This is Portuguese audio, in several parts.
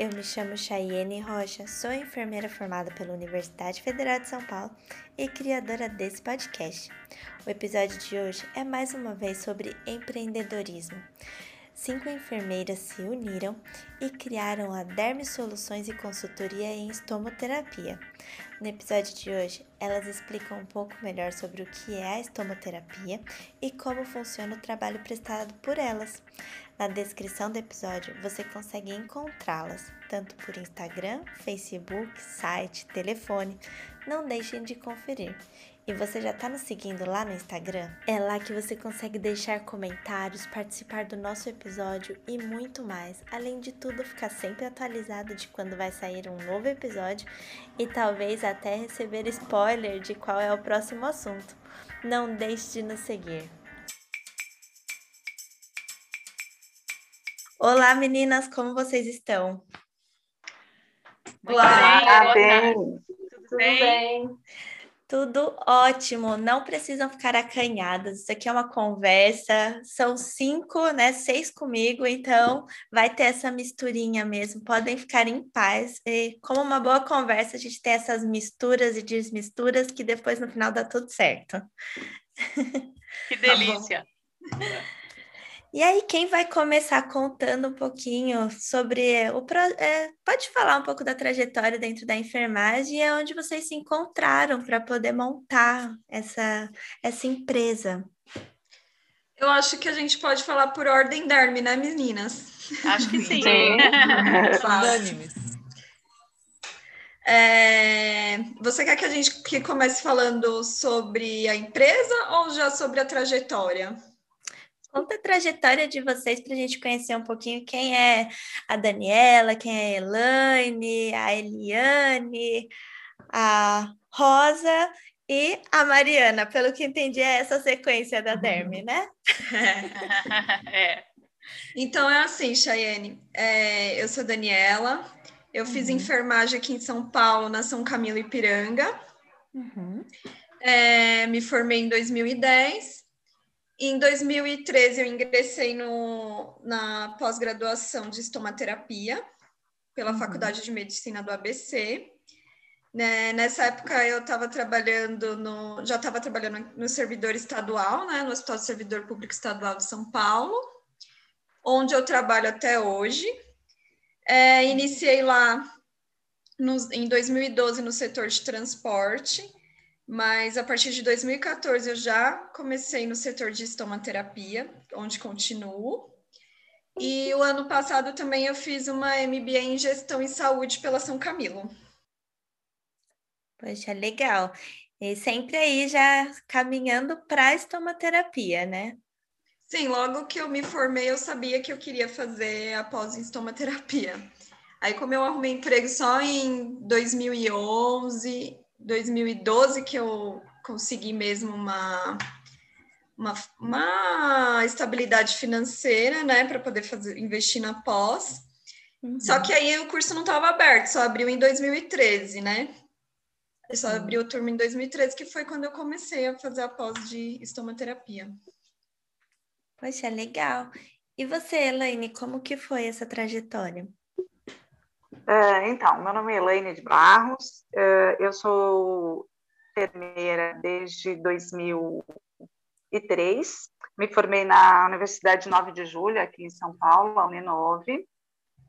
eu me chamo Chayene Rocha, sou enfermeira formada pela Universidade Federal de São Paulo e criadora desse podcast. O episódio de hoje é mais uma vez sobre empreendedorismo. Cinco enfermeiras se uniram e criaram a Derme Soluções e Consultoria em Estomoterapia. No episódio de hoje, elas explicam um pouco melhor sobre o que é a estomoterapia e como funciona o trabalho prestado por elas. Na descrição do episódio você consegue encontrá-las, tanto por Instagram, Facebook, site, telefone. Não deixem de conferir. E você já está nos seguindo lá no Instagram? É lá que você consegue deixar comentários, participar do nosso episódio e muito mais. Além de tudo, ficar sempre atualizado de quando vai sair um novo episódio e talvez até receber spoiler de qual é o próximo assunto. Não deixe de nos seguir. Olá meninas, como vocês estão? Olá, bem. Tudo bem? Tudo ótimo, não precisam ficar acanhadas. Isso aqui é uma conversa, são cinco, né? Seis comigo, então vai ter essa misturinha mesmo. Podem ficar em paz. E como uma boa conversa, a gente tem essas misturas e desmisturas que depois no final dá tudo certo. Que delícia! Tá e aí, quem vai começar contando um pouquinho sobre o. É, pode falar um pouco da trajetória dentro da enfermagem e é onde vocês se encontraram para poder montar essa, essa empresa. Eu acho que a gente pode falar por ordem Darme, né, meninas? Acho que sim. sim. é, você quer que a gente que comece falando sobre a empresa ou já sobre a trajetória? Conta a trajetória de vocês para a gente conhecer um pouquinho quem é a Daniela, quem é a Elaine, a Eliane, a Rosa e a Mariana. Pelo que entendi, é essa sequência da Derme, né? é. Então é assim, Chayenne. É, eu sou Daniela, eu fiz uhum. enfermagem aqui em São Paulo, na São Camilo Ipiranga. Uhum. É, me formei em 2010 em 2013, eu ingressei no, na pós-graduação de estomaterapia pela uhum. Faculdade de Medicina do ABC. Né, nessa época, eu estava trabalhando no, já estava trabalhando no servidor estadual, né, no Hospital Servidor Público Estadual de São Paulo, onde eu trabalho até hoje. É, iniciei lá no, em 2012 no setor de transporte mas a partir de 2014 eu já comecei no setor de estomaterapia, onde continuo. E o ano passado também eu fiz uma MBA em gestão em saúde pela São Camilo. Poxa, legal. E sempre aí já caminhando para a estomaterapia, né? Sim, logo que eu me formei, eu sabia que eu queria fazer a pós em estomaterapia. Aí, como eu arrumei emprego só em 2011, 2012 que eu consegui mesmo uma, uma, uma estabilidade financeira, né, para poder fazer investir na pós. Uhum. Só que aí o curso não estava aberto, só abriu em 2013, né? Eu só uhum. abriu o turma em 2013, que foi quando eu comecei a fazer a pós de estomaterapia. Poxa, legal. E você, Elaine, como que foi essa trajetória? Uh, então, meu nome é Elaine de Barros, uh, eu sou enfermeira desde 2003, me formei na Universidade 9 de Julho, aqui em São Paulo, a Uninove,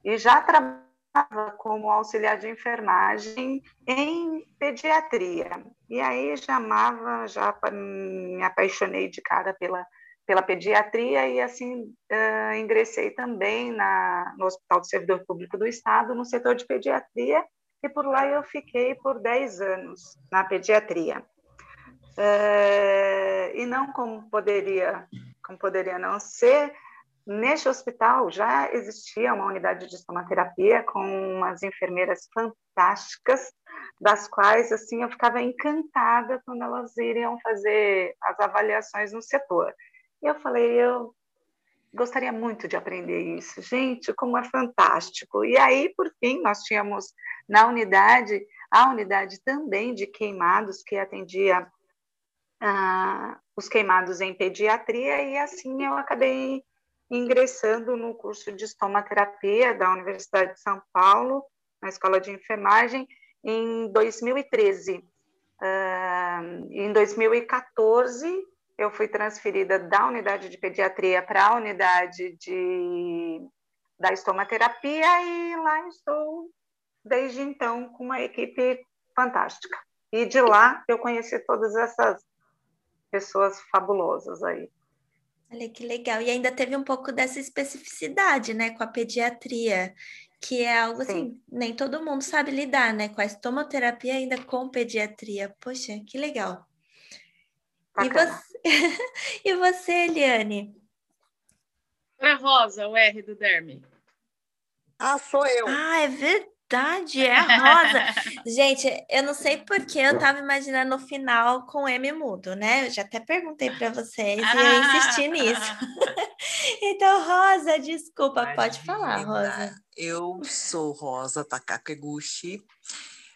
e já trabalhava como auxiliar de enfermagem em pediatria. E aí já amava, já me apaixonei de cara pela pela pediatria e assim uh, ingressei também na, no Hospital do Servidor Público do Estado, no setor de pediatria, e por lá eu fiquei por 10 anos na pediatria. Uh, e não como poderia, como poderia não ser, neste hospital já existia uma unidade de estomaterapia com umas enfermeiras fantásticas, das quais assim eu ficava encantada quando elas iriam fazer as avaliações no setor. E eu falei, eu gostaria muito de aprender isso. Gente, como é fantástico. E aí, por fim, nós tínhamos na unidade, a unidade também de queimados, que atendia ah, os queimados em pediatria, e assim eu acabei ingressando no curso de estomaterapia da Universidade de São Paulo, na Escola de Enfermagem, em 2013. Uh, em 2014, eu fui transferida da unidade de pediatria para a unidade de, da estomaterapia e lá estou desde então com uma equipe fantástica. E de lá eu conheci todas essas pessoas fabulosas aí. Olha que legal. E ainda teve um pouco dessa especificidade, né, com a pediatria, que é algo Sim. assim, nem todo mundo sabe lidar, né, com a estomoterapia ainda com pediatria. Poxa, que legal. E você, e você, Eliane? É Rosa, o R do Derme. Ah, sou eu. Ah, é verdade é rosa. Gente, eu não sei porque eu tava imaginando o final com M mudo, né? Eu já até perguntei para vocês e eu insisti nisso. então, Rosa, desculpa, Imagina. pode falar, Rosa. Eu sou Rosa Takakeguchi,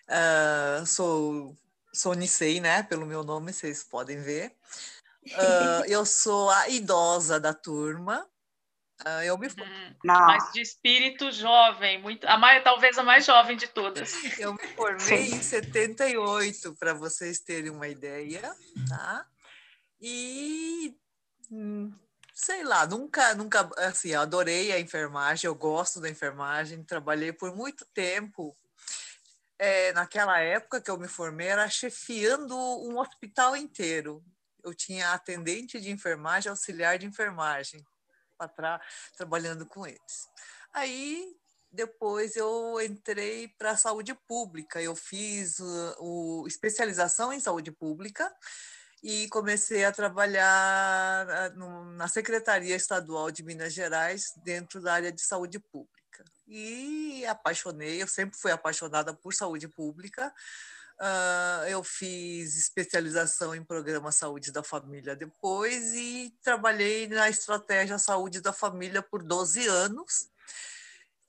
uh, sou, sou Nisei, né? Pelo meu nome, vocês podem ver. Uh, eu sou a idosa da turma, Uh, eu me hum, mas de espírito jovem, muito, a mais, talvez a mais jovem de todas. Eu me formei em 78, para vocês terem uma ideia, tá? E hum, sei lá, nunca, nunca, assim, adorei a enfermagem, eu gosto da enfermagem, trabalhei por muito tempo. É, naquela época que eu me formei, era chefiando um hospital inteiro. Eu tinha atendente de enfermagem, auxiliar de enfermagem para trabalhando com eles. Aí depois eu entrei para a saúde pública. Eu fiz o, o, especialização em saúde pública e comecei a trabalhar ah, na Secretaria Estadual de Minas Gerais dentro da área de saúde pública. E apaixonei, eu sempre fui apaixonada por saúde pública. Uh, eu fiz especialização em programa Saúde da Família depois e trabalhei na estratégia Saúde da Família por 12 anos.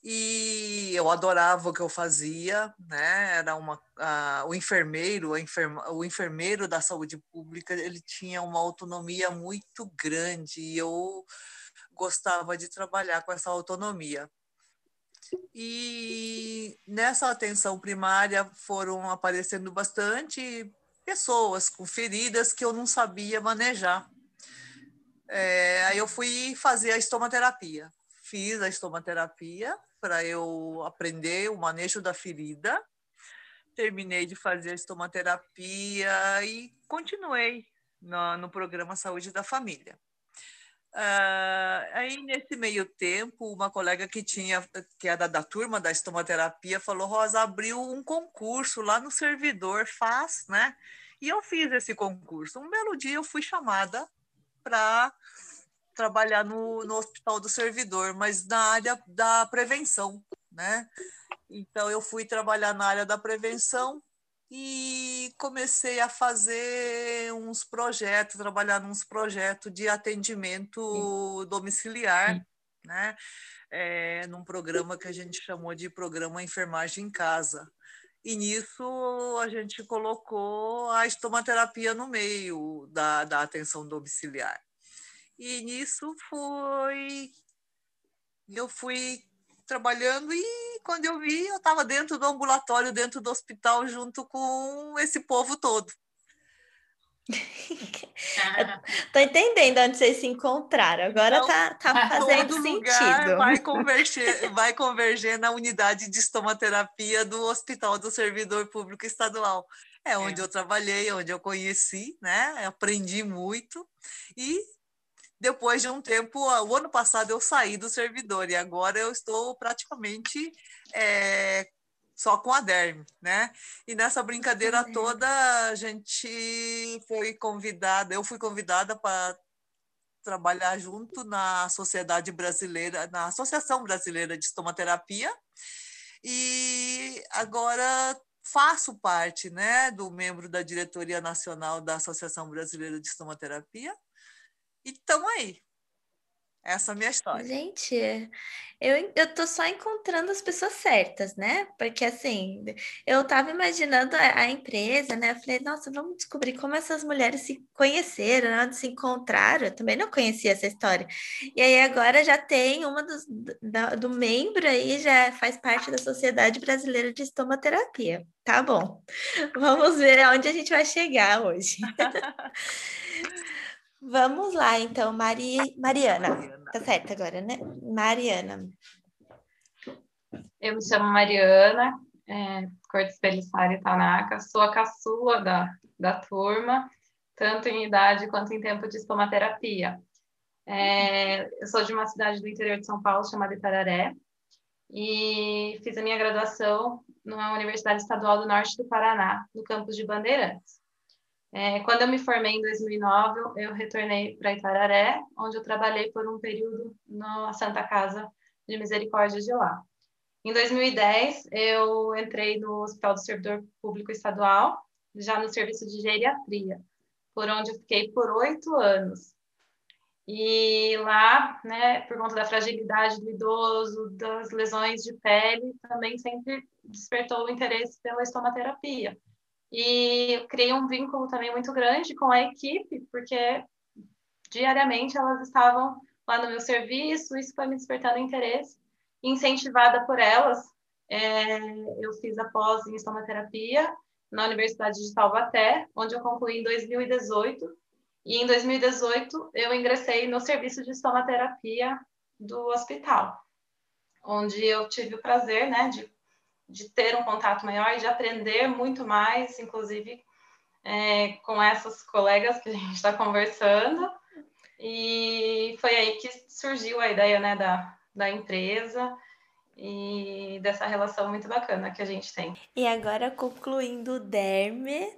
E eu adorava o que eu fazia, né? Era uma, uh, o enfermeiro, enferma, o enfermeiro da saúde pública, ele tinha uma autonomia muito grande e eu gostava de trabalhar com essa autonomia. E nessa atenção primária foram aparecendo bastante pessoas com feridas que eu não sabia manejar. É, aí eu fui fazer a estomaterapia. Fiz a estomaterapia para eu aprender o manejo da ferida. Terminei de fazer a estomaterapia e continuei no, no programa Saúde da Família. Uh, aí, nesse meio tempo, uma colega que tinha, que era da turma da estomaterapia, falou: Rosa, abriu um concurso lá no servidor, faz, né? E eu fiz esse concurso. Um belo dia eu fui chamada para trabalhar no, no Hospital do Servidor, mas na área da prevenção, né? Então, eu fui trabalhar na área da prevenção e comecei a fazer uns projetos, trabalhar nos projetos de atendimento Sim. domiciliar, Sim. né? É, num programa que a gente chamou de programa Enfermagem em Casa. E nisso a gente colocou a estomaterapia no meio da, da atenção domiciliar. E nisso foi. Eu fui trabalhando e quando eu vi, eu estava dentro do ambulatório, dentro do hospital, junto com esse povo todo. Tô entendendo onde vocês se encontraram. Agora então, tá, tá fazendo todo sentido. vai converger, vai converger na unidade de estomaterapia do Hospital do Servidor Público Estadual. É onde é. eu trabalhei, onde eu conheci, né? Aprendi muito e depois de um tempo, o ano passado eu saí do servidor e agora eu estou praticamente é, só com a DERM, né? E nessa brincadeira uhum. toda a gente foi convidada, eu fui convidada para trabalhar junto na Sociedade Brasileira, na Associação Brasileira de Estomaterapia, e agora faço parte, né, do membro da diretoria nacional da Associação Brasileira de Estomaterapia, e estamos aí. Essa é a minha história. Gente, eu, eu tô só encontrando as pessoas certas, né? Porque assim, eu tava imaginando a, a empresa, né? Eu falei, nossa, vamos descobrir como essas mulheres se conheceram, né? se encontraram. Eu também não conhecia essa história. E aí agora já tem uma dos, da, do membro aí, já faz parte da Sociedade Brasileira de Estomaterapia. Tá bom. Vamos ver aonde a gente vai chegar hoje. Vamos lá, então, Mari... Mariana. Mariana. Tá certo agora, né? Mariana. Eu me chamo Mariana, é, Cortes Pelissari Tanaka, sou a caçula da, da turma, tanto em idade quanto em tempo de estomaterapia. É, eu sou de uma cidade do interior de São Paulo chamada Itararé e fiz a minha graduação na Universidade Estadual do Norte do Paraná, no campus de Bandeirantes. É, quando eu me formei em 2009, eu retornei para Itararé, onde eu trabalhei por um período na Santa Casa de Misericórdia de lá. Em 2010, eu entrei no Hospital do Servidor Público Estadual, já no serviço de geriatria, por onde eu fiquei por oito anos. E lá, né, por conta da fragilidade do idoso, das lesões de pele, também sempre despertou o interesse pela estomaterapia. E eu criei um vínculo também muito grande com a equipe, porque diariamente elas estavam lá no meu serviço, isso foi me despertando interesse. Incentivada por elas, é, eu fiz a pós em estomaterapia na Universidade de Taubaté, onde eu concluí em 2018. E em 2018 eu ingressei no serviço de estomaterapia do hospital, onde eu tive o prazer né, de de ter um contato maior e de aprender muito mais, inclusive é, com essas colegas que a gente está conversando. E foi aí que surgiu a ideia né, da, da empresa e dessa relação muito bacana que a gente tem. E agora, concluindo o Derme,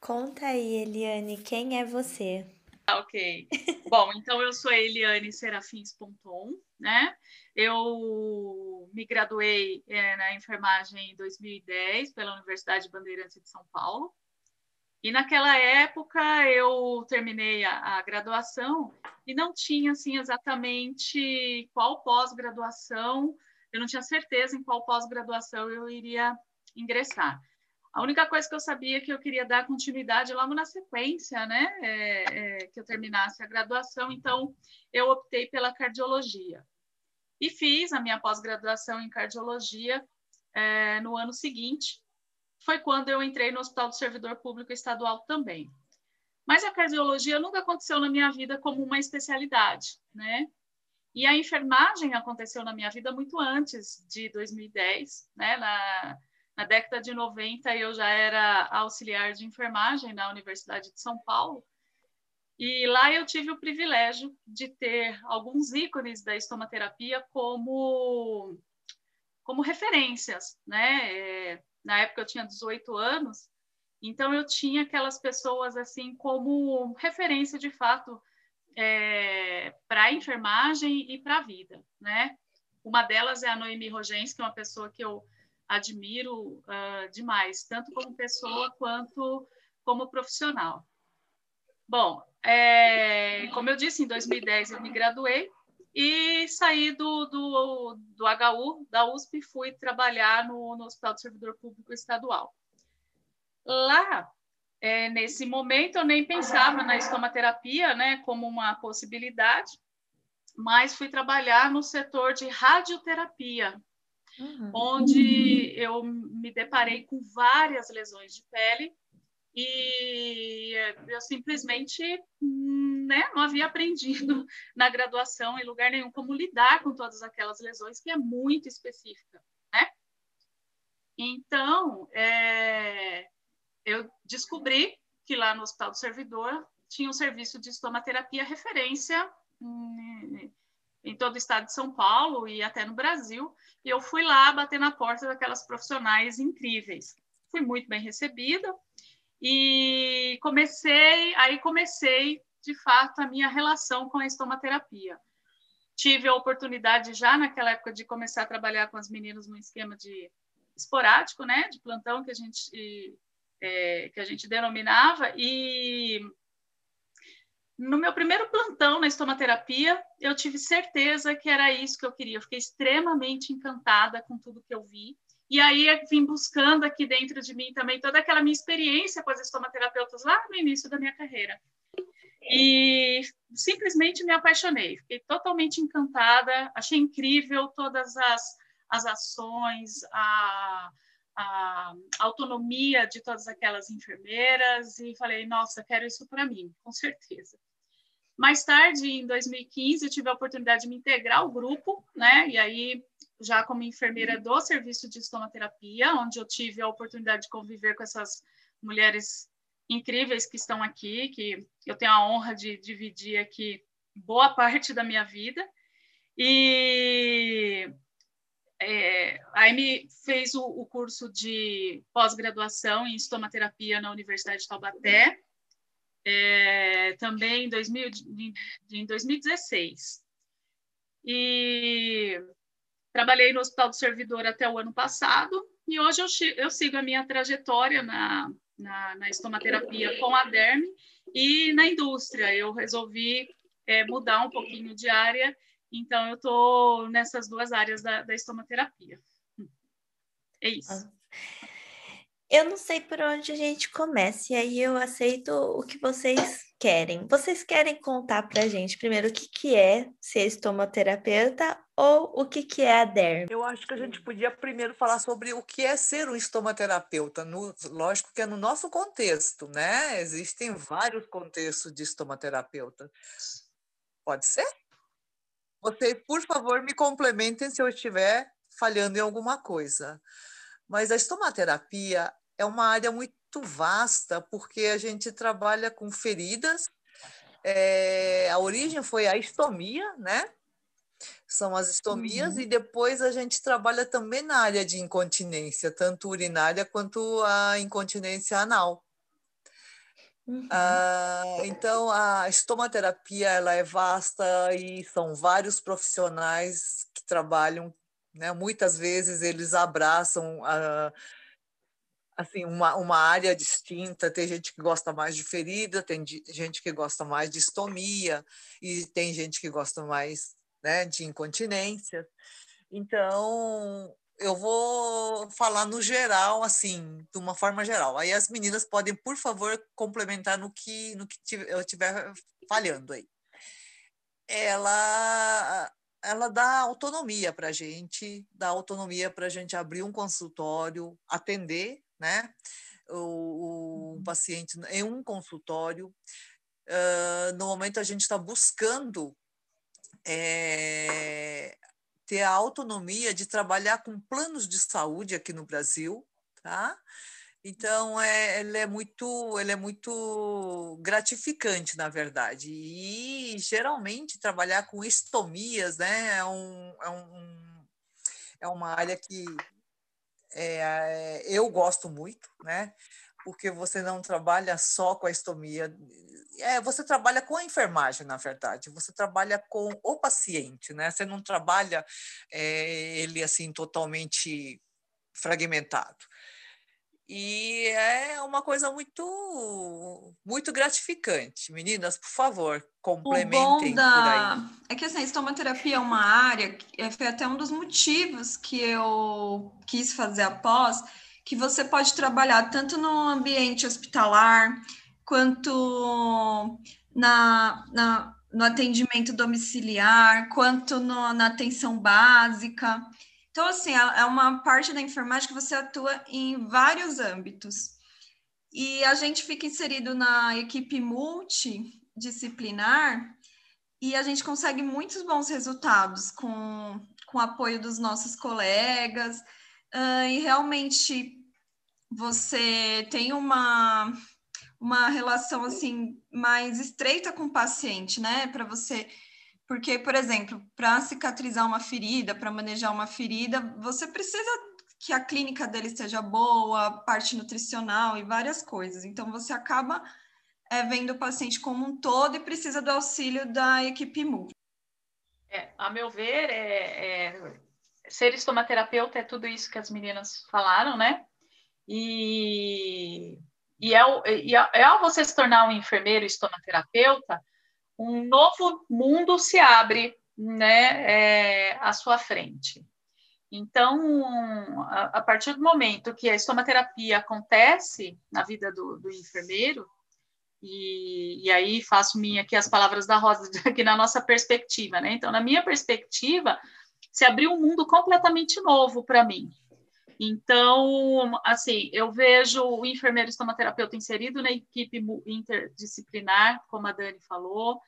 conta aí, Eliane, quem é você? Ok. Bom, então eu sou a Eliane Serafins Ponton, né? Eu me graduei é, na enfermagem em 2010 pela Universidade Bandeirantes de São Paulo. E naquela época eu terminei a, a graduação e não tinha assim exatamente qual pós-graduação, eu não tinha certeza em qual pós-graduação eu iria ingressar. A única coisa que eu sabia é que eu queria dar continuidade logo na sequência, né? É, é, que eu terminasse a graduação, então eu optei pela cardiologia. E fiz a minha pós-graduação em cardiologia é, no ano seguinte. Foi quando eu entrei no Hospital do Servidor Público Estadual também. Mas a cardiologia nunca aconteceu na minha vida como uma especialidade, né? E a enfermagem aconteceu na minha vida muito antes de 2010, né? Na, na década de 90, eu já era auxiliar de enfermagem na Universidade de São Paulo. E lá eu tive o privilégio de ter alguns ícones da estomaterapia como, como referências, né? É, na época eu tinha 18 anos, então eu tinha aquelas pessoas assim como referência de fato é, para a enfermagem e para a vida, né? Uma delas é a Noemi Rogens, que é uma pessoa que eu admiro uh, demais, tanto como pessoa quanto como profissional. Bom, é, como eu disse, em 2010 eu me graduei e saí do, do, do HU, da USP, e fui trabalhar no, no Hospital do Servidor Público Estadual. Lá, é, nesse momento, eu nem pensava na estomaterapia né, como uma possibilidade, mas fui trabalhar no setor de radioterapia, uhum. onde eu me deparei com várias lesões de pele e eu simplesmente né, não havia aprendido na graduação em lugar nenhum como lidar com todas aquelas lesões, que é muito específica. Né? Então, é, eu descobri que lá no Hospital do Servidor tinha um serviço de estomaterapia referência hum, em todo o estado de São Paulo e até no Brasil, e eu fui lá bater na porta daquelas profissionais incríveis. Fui muito bem recebida e comecei, aí comecei de fato a minha relação com a estomaterapia. Tive a oportunidade já naquela época de começar a trabalhar com as meninas no esquema de esporádico, né, de plantão que a gente é, que a gente denominava e no meu primeiro plantão na estomaterapia, eu tive certeza que era isso que eu queria. Eu fiquei extremamente encantada com tudo que eu vi. E aí vim buscando aqui dentro de mim também toda aquela minha experiência com as estomaterapeutas lá no início da minha carreira. E simplesmente me apaixonei. Fiquei totalmente encantada. Achei incrível todas as, as ações, a, a autonomia de todas aquelas enfermeiras e falei, nossa, quero isso para mim, com certeza. Mais tarde, em 2015, eu tive a oportunidade de me integrar ao grupo, né? E aí, já como enfermeira do serviço de estomaterapia, onde eu tive a oportunidade de conviver com essas mulheres incríveis que estão aqui, que eu tenho a honra de dividir aqui boa parte da minha vida. E é, a Amy fez o, o curso de pós-graduação em estomaterapia na Universidade de Taubaté, é, também em, 2000, em 2016. E trabalhei no Hospital do Servidor até o ano passado, e hoje eu, eu sigo a minha trajetória na, na, na, estomaterapia com a DERM e na indústria. Eu resolvi é, mudar um pouquinho de área então, eu estou nessas duas áreas da, da estomaterapia. É isso. Eu não sei por onde a gente começa, e aí eu aceito o que vocês querem. Vocês querem contar para a gente primeiro o que, que é ser estomaterapeuta ou o que, que é a DERM? Eu acho que a gente podia primeiro falar sobre o que é ser um estomaterapeuta. No, lógico que é no nosso contexto, né? Existem vários contextos de estomaterapeuta. Pode ser? Vocês, por favor, me complementem se eu estiver falhando em alguma coisa. Mas a estomaterapia é uma área muito vasta, porque a gente trabalha com feridas. É, a origem foi a estomia, né? São as estomias, uhum. e depois a gente trabalha também na área de incontinência, tanto urinária quanto a incontinência anal. Uhum. Ah, então, a estomaterapia ela é vasta e são vários profissionais que trabalham, né? muitas vezes eles abraçam ah, assim uma, uma área distinta. Tem gente que gosta mais de ferida, tem gente que gosta mais de estomia e tem gente que gosta mais né, de incontinência. Então, eu vou falar no geral, assim, de uma forma geral. Aí as meninas podem, por favor, complementar no que, no que eu estiver falhando aí. Ela, ela dá autonomia para a gente, dá autonomia para gente abrir um consultório, atender, né? O, o uhum. paciente em um consultório. Uh, no momento a gente está buscando é, ter a autonomia de trabalhar com planos de saúde aqui no Brasil, tá? Então, é, ele, é muito, ele é muito gratificante, na verdade. E, geralmente, trabalhar com estomias né, é, um, é, um, é uma área que é, eu gosto muito, né? porque você não trabalha só com a estomia. É, você trabalha com a enfermagem, na verdade. Você trabalha com o paciente, né? Você não trabalha é, ele assim totalmente fragmentado. E é uma coisa muito muito gratificante. Meninas, por favor, complementem o bom da... É que assim, a estomaterapia é uma área, é, foi até um dos motivos que eu quis fazer a pós, que você pode trabalhar tanto no ambiente hospitalar quanto na, na no atendimento domiciliar, quanto no, na atenção básica. Então, assim, é, é uma parte da enfermagem que você atua em vários âmbitos. E a gente fica inserido na equipe multidisciplinar e a gente consegue muitos bons resultados com, com o apoio dos nossos colegas, uh, e realmente você tem uma, uma relação assim mais estreita com o paciente, né? Para você. Porque, por exemplo, para cicatrizar uma ferida, para manejar uma ferida, você precisa que a clínica dele esteja boa, parte nutricional e várias coisas. Então, você acaba é, vendo o paciente como um todo e precisa do auxílio da equipe multi. É, a meu ver, é, é, ser estomaterapeuta é tudo isso que as meninas falaram, né? E, e, é, e é, é ao você se tornar um enfermeiro estomaterapeuta, um novo mundo se abre né, é, à sua frente. Então, a, a, partir do momento que a estomaterapia acontece na vida do, do enfermeiro, e, e, aí faço minha aqui as palavras da Rosa, aqui na nossa perspectiva, né? Então, na minha perspectiva, se abriu um mundo completamente novo para mim. Então, assim, eu vejo o enfermeiro estomaterapeuta inserido na equipe interdisciplinar, como a Dani falou,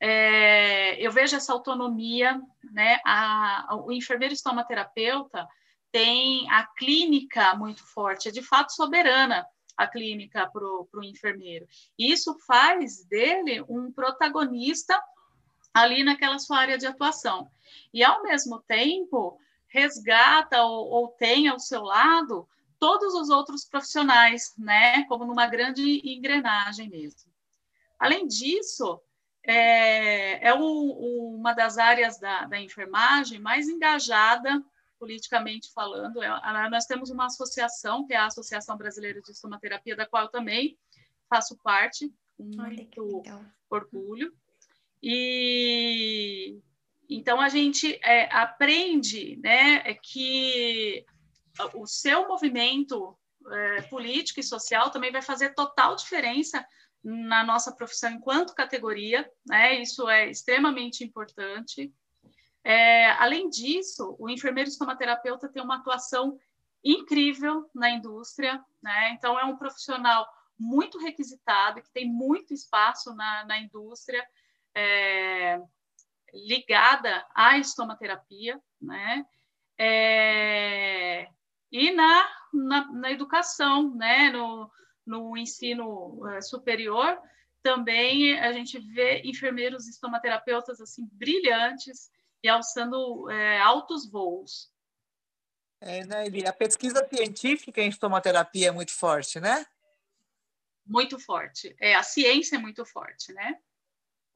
é, eu vejo essa autonomia, né? A, o enfermeiro estomaterapeuta tem a clínica muito forte, é de fato soberana a clínica para o enfermeiro. Isso faz dele um protagonista ali naquela sua área de atuação. E, ao mesmo tempo, resgata ou, ou tem ao seu lado todos os outros profissionais, né? Como numa grande engrenagem mesmo. Além disso, é, é o, uma das áreas da, da, enfermagem mais engajada, politicamente falando. É, nós temos uma associação, que é a Associação Brasileira de Estomaterapia, da qual eu também faço parte, com muito orgulho. E então a gente é, aprende né, que o seu movimento é, político e social também vai fazer total diferença na nossa profissão enquanto categoria, né? Isso é extremamente importante. É, além disso, o enfermeiro estomaterapeuta tem uma atuação incrível na indústria, né? Então é um profissional muito requisitado, que tem muito espaço na, na indústria, é, ligada à estomaterapia, né? É, e na, na, na, educação, né? No, no ensino uh, superior, também a gente vê enfermeiros estomaterapeutas assim brilhantes e alçando é, altos voos. É, né, Eli? A pesquisa científica em estomaterapia é muito forte, né? Muito forte. É, a ciência é muito forte, né?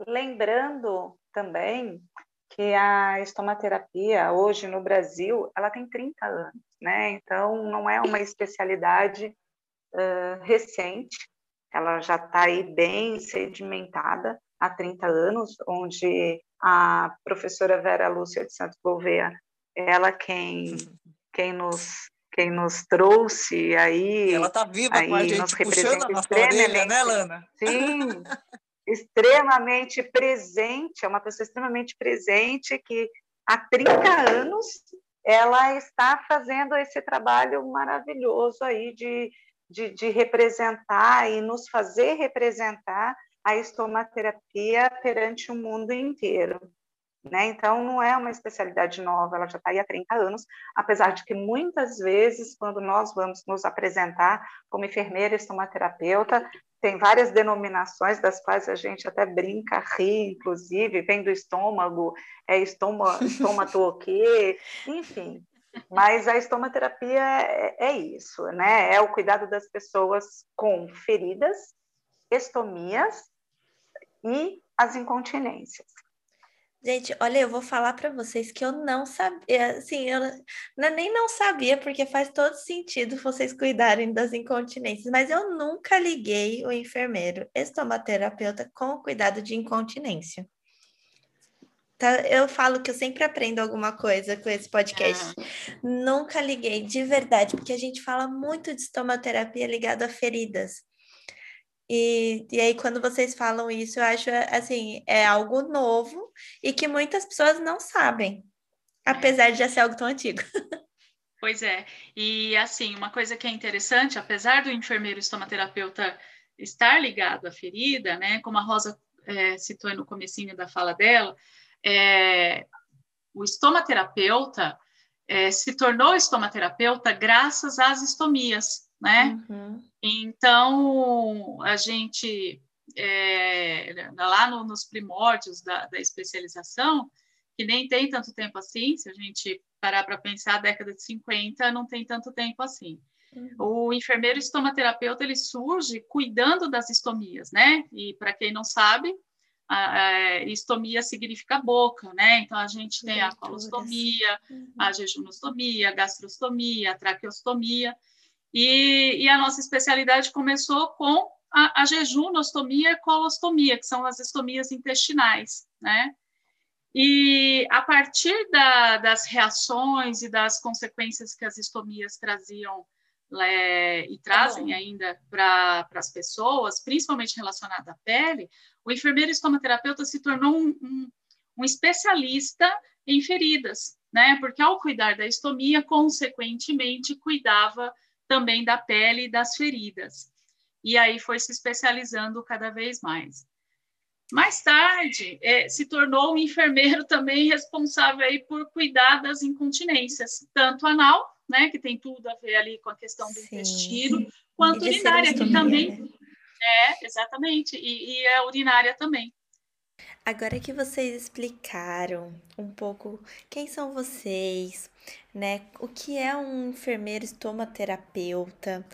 Lembrando também que a estomaterapia hoje no Brasil, ela tem 30 anos, né? Então não é uma especialidade uh, recente, ela já está aí bem sedimentada há 30 anos, onde a professora Vera Lúcia de Santos Gouveia, ela quem, quem nos quem nos trouxe aí. Ela está viva aí, com a gente, puxando a nossa orelha, né, Lana? Sim, extremamente presente, é uma pessoa extremamente presente que há 30 anos ela está fazendo esse trabalho maravilhoso aí de de, de representar e nos fazer representar a estomaterapia perante o mundo inteiro. Né? Então, não é uma especialidade nova, ela já está aí há 30 anos, apesar de que muitas vezes, quando nós vamos nos apresentar como enfermeira estomaterapeuta, tem várias denominações das quais a gente até brinca, ri, inclusive, vem do estômago, é estômago, estômago o quê? Enfim, mas a estomaterapia é, é isso, né? É o cuidado das pessoas com feridas, estomias e as incontinências. Gente, olha, eu vou falar para vocês que eu não sabia, assim, eu nem não sabia, porque faz todo sentido vocês cuidarem das incontinências, mas eu nunca liguei o enfermeiro estomaterapeuta com o cuidado de incontinência. Tá, eu falo que eu sempre aprendo alguma coisa com esse podcast. Nunca liguei, de verdade, porque a gente fala muito de estomaterapia ligada a feridas. E, e aí, quando vocês falam isso, eu acho assim, é algo novo e que muitas pessoas não sabem, apesar de já ser algo tão antigo. Pois é, e assim, uma coisa que é interessante, apesar do enfermeiro estomaterapeuta estar ligado à ferida, né, como a Rosa é, citou no comecinho da fala dela, é, o estomaterapeuta é, se tornou estomaterapeuta graças às estomias, né? Uhum. Então, a gente, é, lá no, nos primórdios da, da, especialização, que nem tem tanto tempo assim, se a gente parar para pensar, a década de 50 não tem tanto tempo assim. Uhum. O enfermeiro estomaterapeuta, ele surge cuidando das estomias, né? E para quem não sabe, a, estomia significa boca, né? Então a gente tem a colostomia, uhum. a jejunostomia, a gastrostomia, a traqueostomia. E, e, a nossa especialidade começou com a, a jejunostomia e colostomia, que são as estomias intestinais, né? E a partir da, das reações e das consequências que as estomias traziam é, e trazem ainda para as pessoas, principalmente relacionada à pele, o enfermeiro estomaterapeuta se tornou um, um, um especialista em feridas, né? Porque ao cuidar da estomia, consequentemente, cuidava também da pele e das feridas. E aí foi se especializando cada vez mais. Mais tarde, é, se tornou um enfermeiro também responsável aí por cuidar das incontinências, tanto anal, né, que tem tudo a ver ali com a questão do Sim. intestino, quanto urinária, que também. É, exatamente, e, e a urinária também. Agora que vocês explicaram um pouco quem são vocês, né? O que é um enfermeiro estomaterapeuta?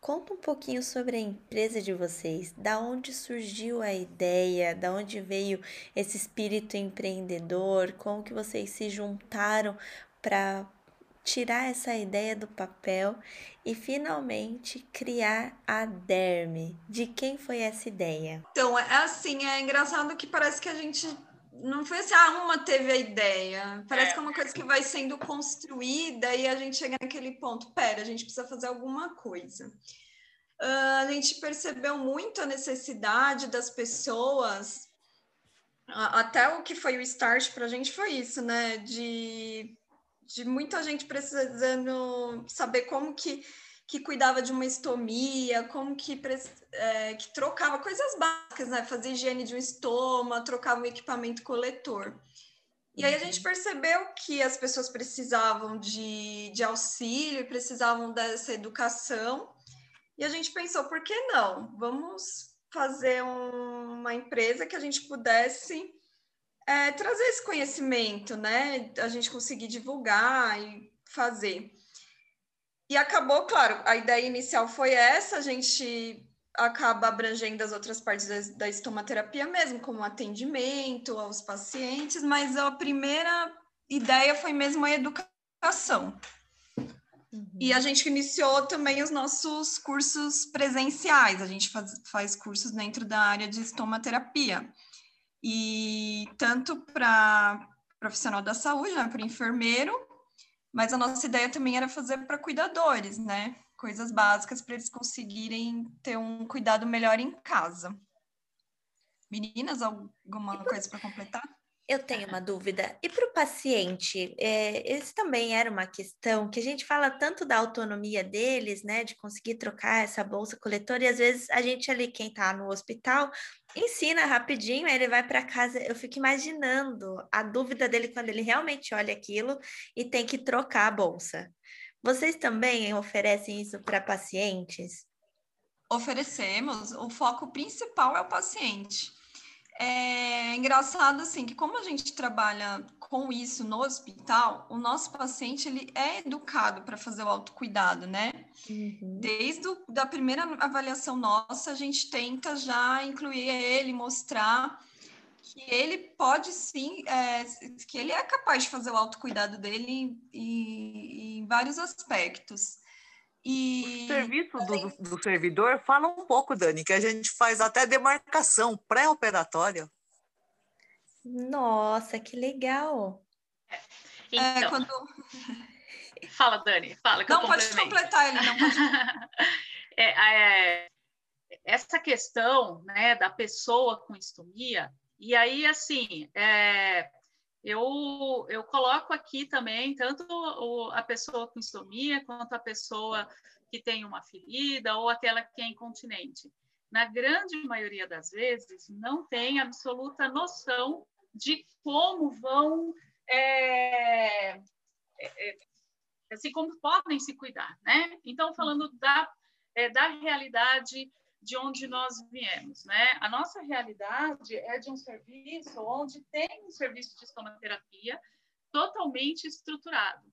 Conta um pouquinho sobre a empresa de vocês, da onde surgiu a ideia, da onde veio esse espírito empreendedor, como que vocês se juntaram para tirar essa ideia do papel e finalmente criar a Derme. De quem foi essa ideia? Então, é assim, é engraçado que parece que a gente não foi assim, ah, uma teve a ideia. Parece é. que é uma coisa que vai sendo construída e a gente chega naquele ponto, pera, a gente precisa fazer alguma coisa. Uh, a gente percebeu muito a necessidade das pessoas, até o que foi o start para a gente foi isso, né? De de muita gente precisando saber como que, que cuidava de uma estomia, como que, é, que trocava coisas básicas, né? Fazia higiene de um estoma, trocava um equipamento coletor. E aí a gente uhum. percebeu que as pessoas precisavam de, de auxílio, precisavam dessa educação, e a gente pensou, por que não? Vamos fazer um, uma empresa que a gente pudesse é, trazer esse conhecimento, né? A gente conseguir divulgar e fazer. E acabou, claro, a ideia inicial foi essa, a gente acaba abrangendo as outras partes da, da estomaterapia mesmo, como atendimento aos pacientes, mas a primeira ideia foi mesmo a educação. Uhum. E a gente iniciou também os nossos cursos presenciais, a gente faz, faz cursos dentro da área de estomaterapia e tanto para profissional da saúde, né, para enfermeiro, mas a nossa ideia também era fazer para cuidadores, né? Coisas básicas para eles conseguirem ter um cuidado melhor em casa. Meninas, alguma coisa para completar? Eu tenho uma dúvida. E para o paciente, é, esse também era uma questão que a gente fala tanto da autonomia deles, né, de conseguir trocar essa bolsa coletora, e às vezes a gente ali, quem está no hospital, ensina rapidinho, aí ele vai para casa. Eu fico imaginando a dúvida dele quando ele realmente olha aquilo e tem que trocar a bolsa. Vocês também oferecem isso para pacientes? Oferecemos. O foco principal é o paciente. É engraçado assim que como a gente trabalha com isso no hospital, o nosso paciente ele é educado para fazer o autocuidado, né? Uhum. Desde a da primeira avaliação nossa, a gente tenta já incluir ele, mostrar que ele pode sim, é, que ele é capaz de fazer o autocuidado dele em, em, em vários aspectos. E... O serviço do, do, servidor, fala um pouco, Dani, que a gente faz até demarcação pré-operatória. Nossa, que legal! É, então, é, quando... Fala, Dani, fala. não pode completar ele, não pode. é, é, essa questão né, da pessoa com estomia, e aí, assim, é, eu, eu coloco aqui também tanto o, a pessoa com estomia quanto a pessoa que tem uma ferida ou aquela que é incontinente. Na grande maioria das vezes, não tem absoluta noção de como vão, é, é, é assim, como podem se cuidar, né? Então, falando da, é, da realidade de onde nós viemos, né? A nossa realidade é de um serviço onde tem um serviço de estomaterapia totalmente estruturado.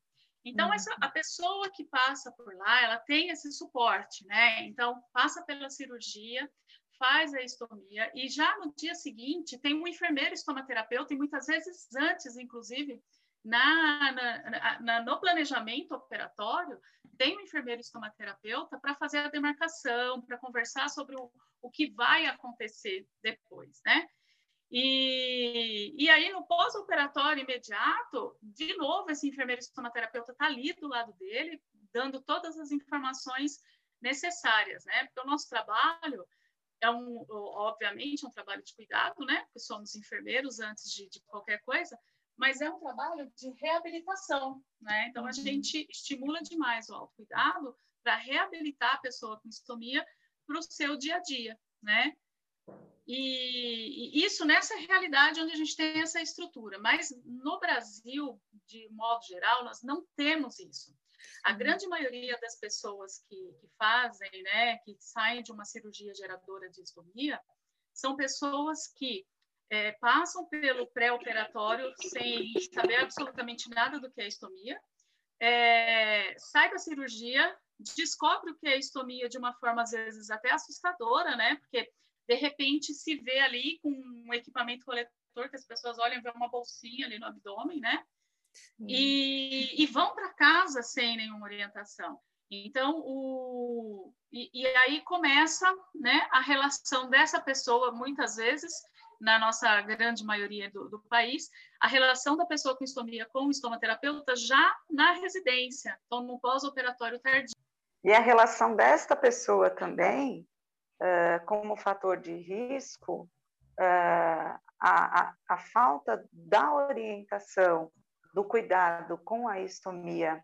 Então, uhum. essa, a pessoa que passa por lá, ela tem esse suporte, né? Então, passa pela cirurgia, faz a estomia e já no dia seguinte tem um enfermeiro estomaterapeuta e muitas vezes antes, inclusive, na, na, na, no planejamento operatório, tem um enfermeiro estomaterapeuta para fazer a demarcação, para conversar sobre o, o que vai acontecer depois, né? E, e aí, no pós-operatório imediato, de novo, esse enfermeiro estomaterapeuta está ali do lado dele, dando todas as informações necessárias, né? Porque o nosso trabalho é um, obviamente, é um trabalho de cuidado, né? Porque somos enfermeiros antes de, de qualquer coisa, mas é um trabalho de reabilitação, né? Então, a uhum. gente estimula demais o autocuidado para reabilitar a pessoa com estomia para o seu dia a dia, né? E, e, isso nessa realidade onde a gente tem essa estrutura. Mas no Brasil, de modo geral, nós não temos isso. A grande maioria das pessoas que, que fazem, né, que saem de uma cirurgia geradora de estomia, são pessoas que é, passam pelo pré-operatório sem saber absolutamente nada do que é estomia, é, sai da cirurgia, descobre o que é estomia de uma forma, às vezes, até assustadora, né? Porque de repente se vê ali com um equipamento coletor que as pessoas olham e vê uma bolsinha ali no abdômen, né? E, e, vão para casa sem nenhuma orientação. Então, o, e, e, aí começa né, a relação dessa pessoa, muitas vezes, na nossa grande maioria do, do país, a relação da pessoa com estomia com o estomaterapeuta já na residência, então no pós-operatório tardio. E a relação desta pessoa também uh, como fator de risco, uh, a, a, a falta da orientação, do cuidado com a estomia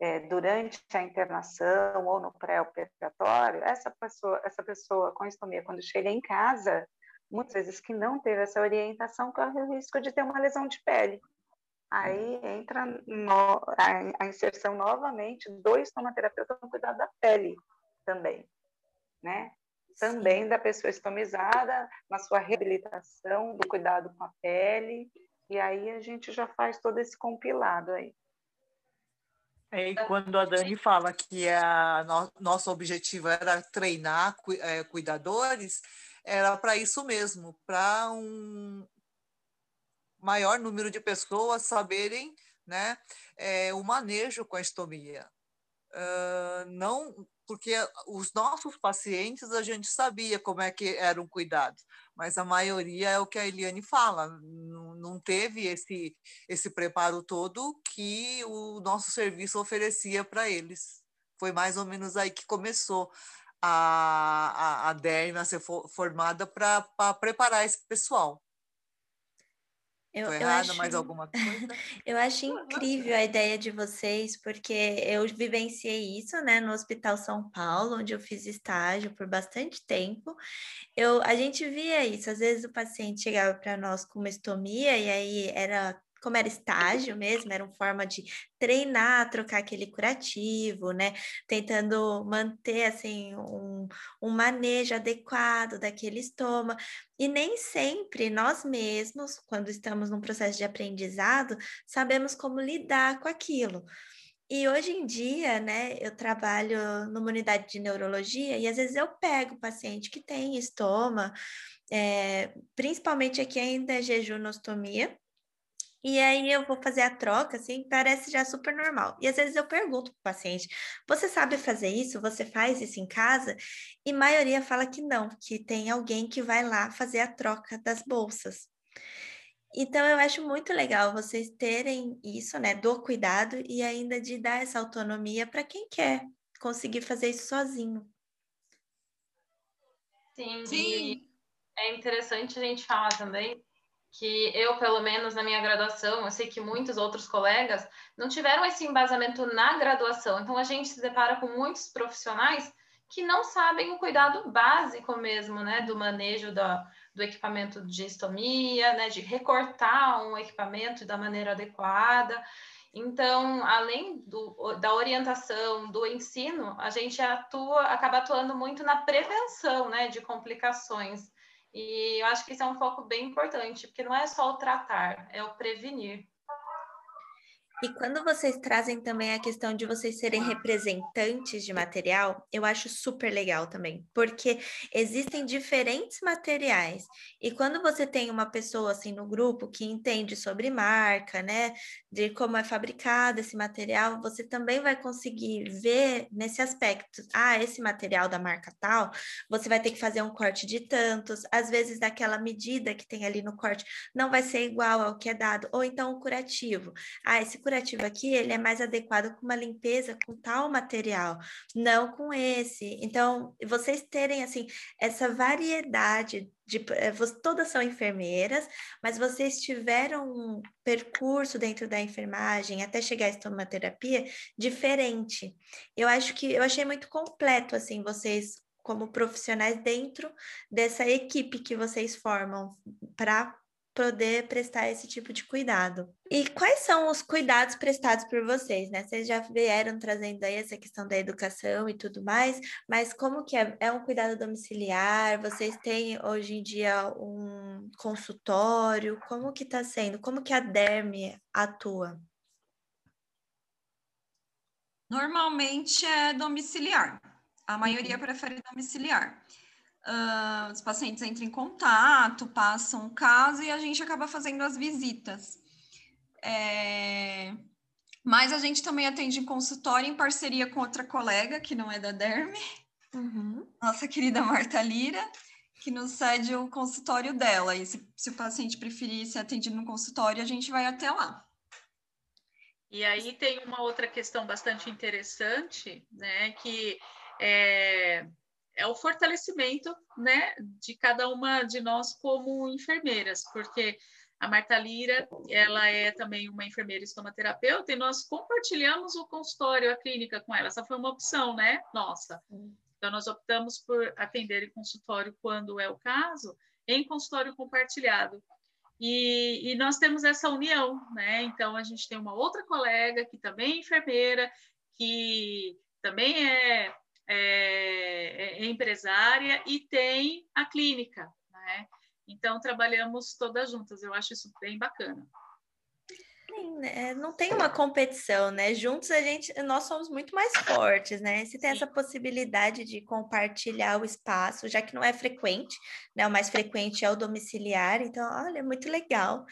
é, durante a internação ou no pré-operatório, essa pessoa, essa pessoa com estomia, quando chega em casa, muitas vezes que não teve essa orientação, corre o risco de ter uma lesão de pele. Aí entra no, a, a, inserção novamente do estomaterapeuta no cuidado da pele também, né? também da pessoa estomizada, na sua reabilitação, do cuidado com a pele, e aí a gente já faz todo esse compilado aí. É, e quando a Dani fala que a no, nosso objetivo era treinar cu, é, cuidadores, era para isso mesmo, para um maior número de pessoas saberem né, é, o manejo com a estomia. Uh, não porque os nossos pacientes a gente sabia como é que eram cuidados, mas a maioria é o que a Eliane fala, não, não teve esse, esse preparo todo que o nosso serviço oferecia para eles. Foi mais ou menos aí que começou a, a, a DERM a ser formada para preparar esse pessoal. Eu, Tô errada, acho, mais alguma coisa? eu acho incrível a ideia de vocês, porque eu vivenciei isso, né, no Hospital São Paulo, onde eu fiz estágio por bastante tempo. Eu, a gente via isso, às vezes o paciente chegava para nós com uma estomia e aí era como era estágio mesmo, era uma forma de treinar, trocar aquele curativo, né? Tentando manter assim um, um manejo adequado daquele estômago. E nem sempre nós mesmos, quando estamos num processo de aprendizado, sabemos como lidar com aquilo. E hoje em dia, né, eu trabalho numa unidade de neurologia e às vezes eu pego paciente que tem estômago, é, principalmente aqui ainda é jejunostomia, e aí eu vou fazer a troca, assim, parece já super normal. E às vezes eu pergunto para o paciente: você sabe fazer isso? Você faz isso em casa? E a maioria fala que não, que tem alguém que vai lá fazer a troca das bolsas. Então eu acho muito legal vocês terem isso, né, do cuidado e ainda de dar essa autonomia para quem quer conseguir fazer isso sozinho. Sim, Sim. é interessante a gente falar também que eu, pelo menos na minha graduação, eu sei que muitos outros colegas não tiveram esse embasamento na graduação. Então, a gente se depara com muitos profissionais que não sabem o cuidado básico mesmo, né, do manejo da, do equipamento de estomia, né, de recortar um equipamento da maneira adequada. Então, além do, da orientação, do ensino, a gente atua, acaba atuando muito na prevenção, né, de complicações. E eu acho que isso é um foco bem importante, porque não é só o tratar, é o prevenir. E quando vocês trazem também a questão de vocês serem representantes de material, eu acho super legal também, porque existem diferentes materiais. E quando você tem uma pessoa assim no grupo que entende sobre marca, né, de como é fabricado esse material, você também vai conseguir ver nesse aspecto. Ah, esse material da marca tal, você vai ter que fazer um corte de tantos, às vezes daquela medida que tem ali no corte não vai ser igual ao que é dado, ou então o curativo. Ah, esse curativo aqui, ele é mais adequado com uma limpeza com tal material, não com esse. Então, vocês terem, assim, essa variedade de, eh, todas são enfermeiras, mas vocês tiveram um percurso dentro da enfermagem até chegar à estomaterapia diferente. Eu acho que eu achei muito completo assim vocês como profissionais dentro dessa equipe que vocês formam para poder prestar esse tipo de cuidado. E quais são os cuidados prestados por vocês, né? Vocês já vieram trazendo aí essa questão da educação e tudo mais, mas como que é? É um cuidado domiciliar? Vocês têm hoje em dia um consultório? Como que está sendo? Como que a DERME atua? Normalmente é domiciliar. A maioria uhum. prefere domiciliar uh, os pacientes entram em contato, passam o caso e a gente acaba fazendo as visitas. É... Mas a gente também atende em consultório em parceria com outra colega, que não é da Derme, uhum. nossa querida Marta Lira, que nos cede o consultório dela. E se, se o paciente preferir ser atendido no consultório, a gente vai até lá. E aí tem uma outra questão bastante interessante, né, que é, é o fortalecimento, né, de cada uma de nós como enfermeiras, porque a Marta Lira, ela é também uma enfermeira estomaterapeuta e nós compartilhamos o consultório, a clínica com ela. Essa foi uma opção, né, nossa. Então, nós optamos por atender em consultório quando é o caso, em consultório compartilhado. E, e, nós temos essa união, né? Então, a gente tem uma outra colega que também é enfermeira, que também é é, é empresária e tem a clínica, né? Então, trabalhamos todas juntas, eu acho isso bem bacana. Né? Não tem uma competição, né? Juntos a gente, nós somos muito mais fortes, né? Se tem Sim. essa possibilidade de compartilhar o espaço, já que não é frequente, né? O mais frequente é o domiciliar, então, olha, é muito legal.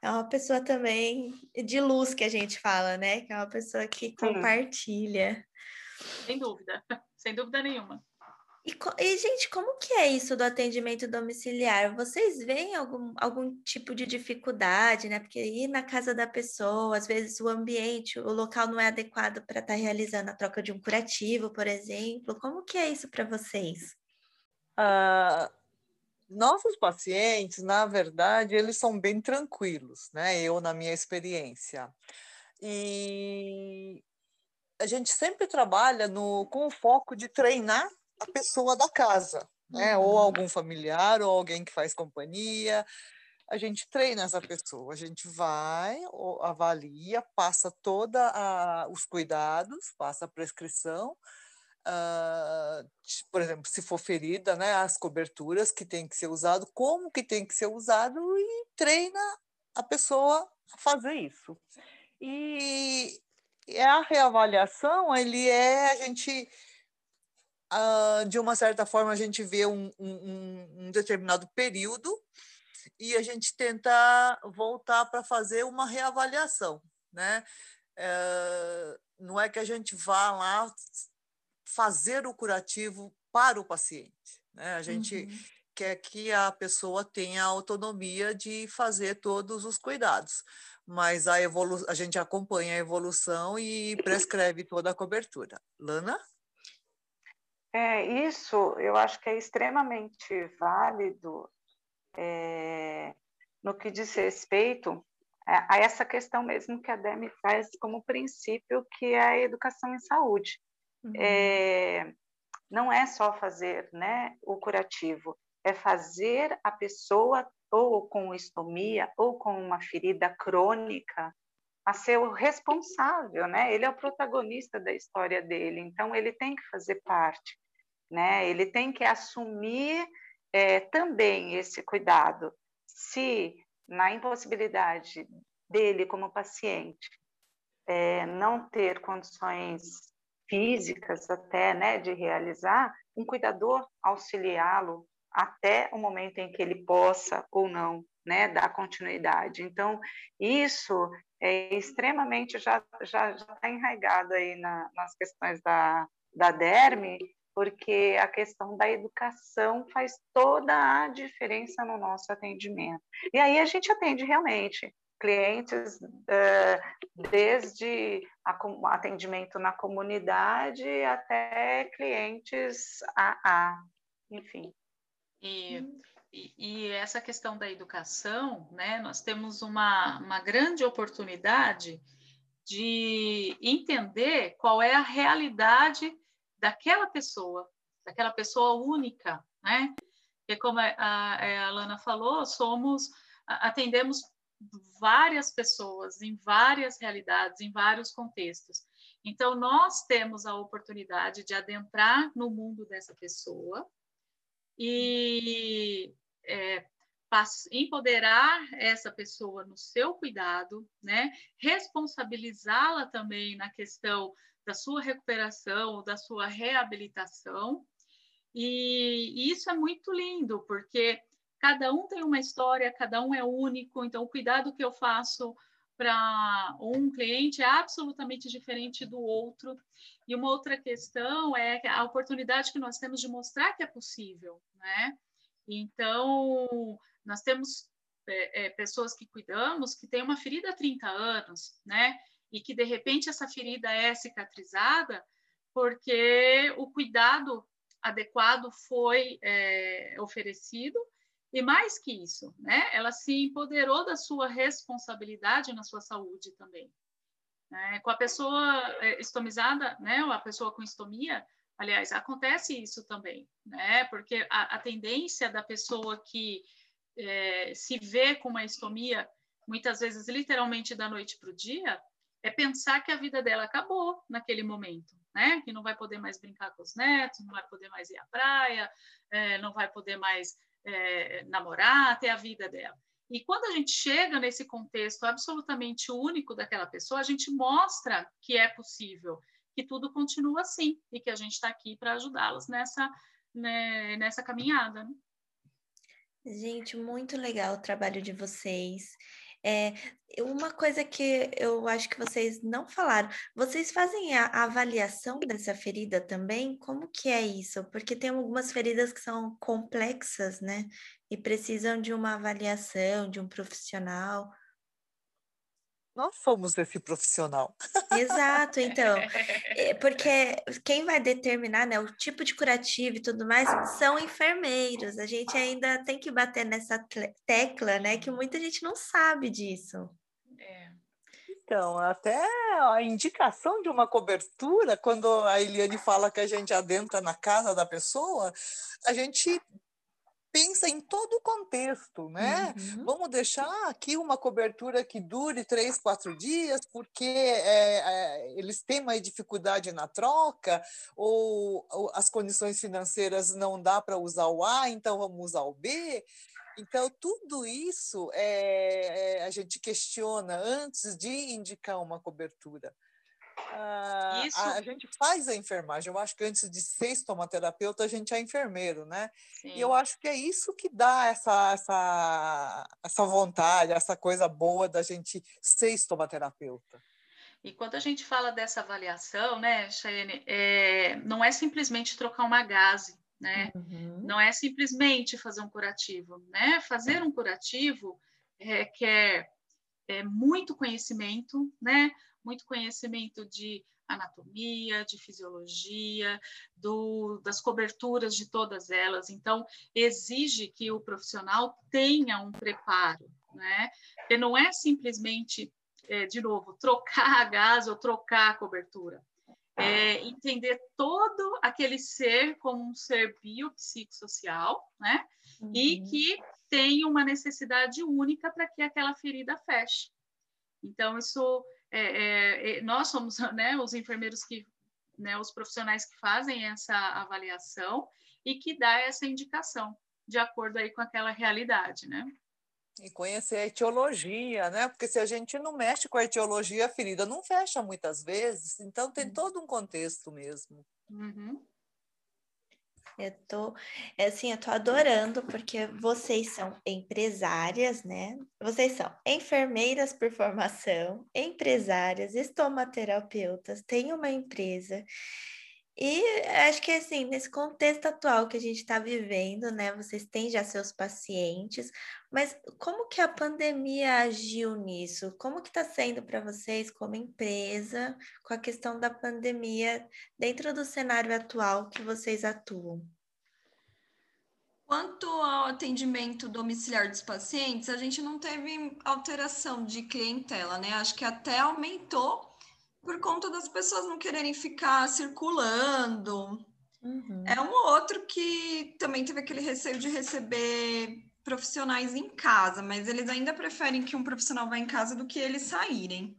É uma pessoa também de luz que a gente fala, né? Que é uma pessoa que compartilha. Sem dúvida sem dúvida nenhuma. E, e, gente, como que é isso do atendimento domiciliar? Vocês veem algum, algum tipo de dificuldade, né? Porque ir na casa da pessoa, às vezes o ambiente, o local não é adequado para estar tá realizando a troca de um curativo, por exemplo. Como que é isso para vocês? Uh, nossos pacientes, na verdade, eles são bem tranquilos, né? Eu, na minha experiência. E a gente sempre trabalha no, com o foco de treinar a pessoa da casa, né? Uhum. Ou algum familiar, ou alguém que faz companhia. A gente treina essa pessoa, a gente vai, avalia, passa todos os cuidados, passa a prescrição, Uh, por exemplo, se for ferida, né, as coberturas que tem que ser usado, como que tem que ser usado e treina a pessoa a fazer isso. E é a reavaliação, ele é a gente, uh, de uma certa forma, a gente vê um, um, um determinado período e a gente tenta voltar para fazer uma reavaliação, né? Uh, não é que a gente vá lá fazer o curativo para o paciente, né? A gente uhum. Quer que a pessoa tenha a autonomia de fazer todos os cuidados mas a, evolu a gente acompanha a evolução e prescreve toda a cobertura. Lana? É, isso eu acho que é extremamente válido é, no que diz respeito a, a, essa questão mesmo que a Demi faz como princípio, que é a educação em saúde. Uhum. É, não é só fazer né, o curativo, é fazer a pessoa ou com estomia, ou com uma ferida crônica, a ser o responsável, né? Ele é o protagonista da história dele, então ele tem que fazer parte, né? Ele tem que assumir é, também esse cuidado. Se na impossibilidade dele como paciente é, não ter condições físicas até, né, de realizar, um cuidador auxiliá-lo até o momento em que ele possa ou não, né, dar continuidade. Então, isso é extremamente já já está enraizado aí na, nas questões da da derme, porque a questão da educação faz toda a diferença no nosso atendimento. E aí a gente atende realmente clientes desde atendimento na comunidade até clientes AA, enfim. E, e, e, essa questão da educação, né, nós temos uma, uma grande oportunidade de entender qual é a realidade daquela pessoa, daquela pessoa única, né? Porque como a, a, a Lana falou, somos atendemos várias pessoas, em várias realidades, em vários contextos. Então, nós temos a oportunidade de adentrar no mundo dessa pessoa e é, empoderar essa pessoa no seu cuidado, né? responsabilizá-la também na questão da sua recuperação, da sua reabilitação. E, e isso é muito lindo, porque cada um tem uma história, cada um é único, então o cuidado que eu faço para um cliente é absolutamente diferente do outro. E uma outra questão é a oportunidade que nós temos de mostrar que é possível, né? Então, nós temos é, é, pessoas que cuidamos que têm uma ferida há 30 anos, né? E que, de repente, essa ferida é cicatrizada porque o cuidado adequado foi é, oferecido e mais que isso, né? Ela se empoderou da sua responsabilidade na sua saúde também. Né? Com a pessoa é, estomizada, né? Ou a pessoa com estomia, aliás, acontece isso também, né? Porque a, a tendência da pessoa que é, se vê com uma estomia, muitas vezes literalmente da noite para o dia, é pensar que a vida dela acabou naquele momento, né? Que não vai poder mais brincar com os netos, não vai poder mais ir à praia, é, não vai poder mais é, namorar, ter a vida dela. E quando a gente chega nesse contexto absolutamente único daquela pessoa, a gente mostra que é possível, que tudo continua assim e que a gente está aqui para ajudá-los nessa, né, nessa caminhada. Né? Gente, muito legal o trabalho de vocês. É, uma coisa que eu acho que vocês não falaram, vocês fazem a avaliação dessa ferida também? Como que é isso? Porque tem algumas feridas que são complexas, né? E precisam de uma avaliação, de um profissional nós somos esse profissional. Exato, então, é, porque quem vai determinar né, o tipo de curativo e tudo mais são enfermeiros. A gente ainda tem que bater nessa tecla, né? Que muita gente não sabe disso. É. Então, até a indicação de uma cobertura, quando a Eliane fala que a gente adentra na casa da pessoa, a gente pensa em todo o contexto, né? Uhum. Vamos deixar aqui uma cobertura que dure três, quatro dias, porque é, é, eles têm mais dificuldade na troca, ou, ou as condições financeiras não dá para usar o A, então vamos usar o B. Então, tudo isso é, a gente questiona antes de indicar uma cobertura. Ah, Isso... a, a, gente faz a enfermagem. Eu acho que antes de ser estomaterapeuta, a gente é enfermeiro, né? Sim. E eu acho que é isso que dá essa, essa, essa vontade, essa coisa boa da gente ser estomaterapeuta. E quando a gente fala dessa avaliação, né, Chayane, é, não é simplesmente trocar uma gase, né? Uhum. Não é simplesmente fazer um curativo, né? Fazer um curativo requer é, muito conhecimento, né? muito conhecimento de anatomia, de fisiologia, do, das coberturas de todas elas. Então, exige que o profissional tenha um preparo, né? Porque não é simplesmente, é, de novo, trocar a gás ou trocar a cobertura. É entender todo aquele ser como um ser biopsicossocial, né? Uhum. E que tem uma necessidade única para que aquela ferida feche. Então, isso é, é, é, nós somos né, os enfermeiros que, né, os profissionais que fazem essa avaliação e que dá essa indicação de acordo aí com aquela realidade, né? E conhecer a etiologia, né? Porque se a gente não mexe com a etiologia, a ferida não fecha muitas vezes. Então tem uhum. todo um contexto mesmo. Uhum. Eu tô, é assim, eu tô adorando porque vocês são empresárias, né? Vocês são enfermeiras por formação, empresárias, estomaterapeutas, têm uma empresa e acho que assim, nesse contexto atual que a gente está vivendo, né? Vocês têm já seus pacientes, mas como que a pandemia agiu nisso? Como que está sendo para vocês como empresa com a questão da pandemia dentro do cenário atual que vocês atuam? Quanto ao atendimento domiciliar dos pacientes, a gente não teve alteração de clientela, né? Acho que até aumentou por conta das pessoas não quererem ficar circulando. Uhum. É um outro que também teve aquele receio de receber profissionais em casa, mas eles ainda preferem que um profissional vá em casa do que eles saírem.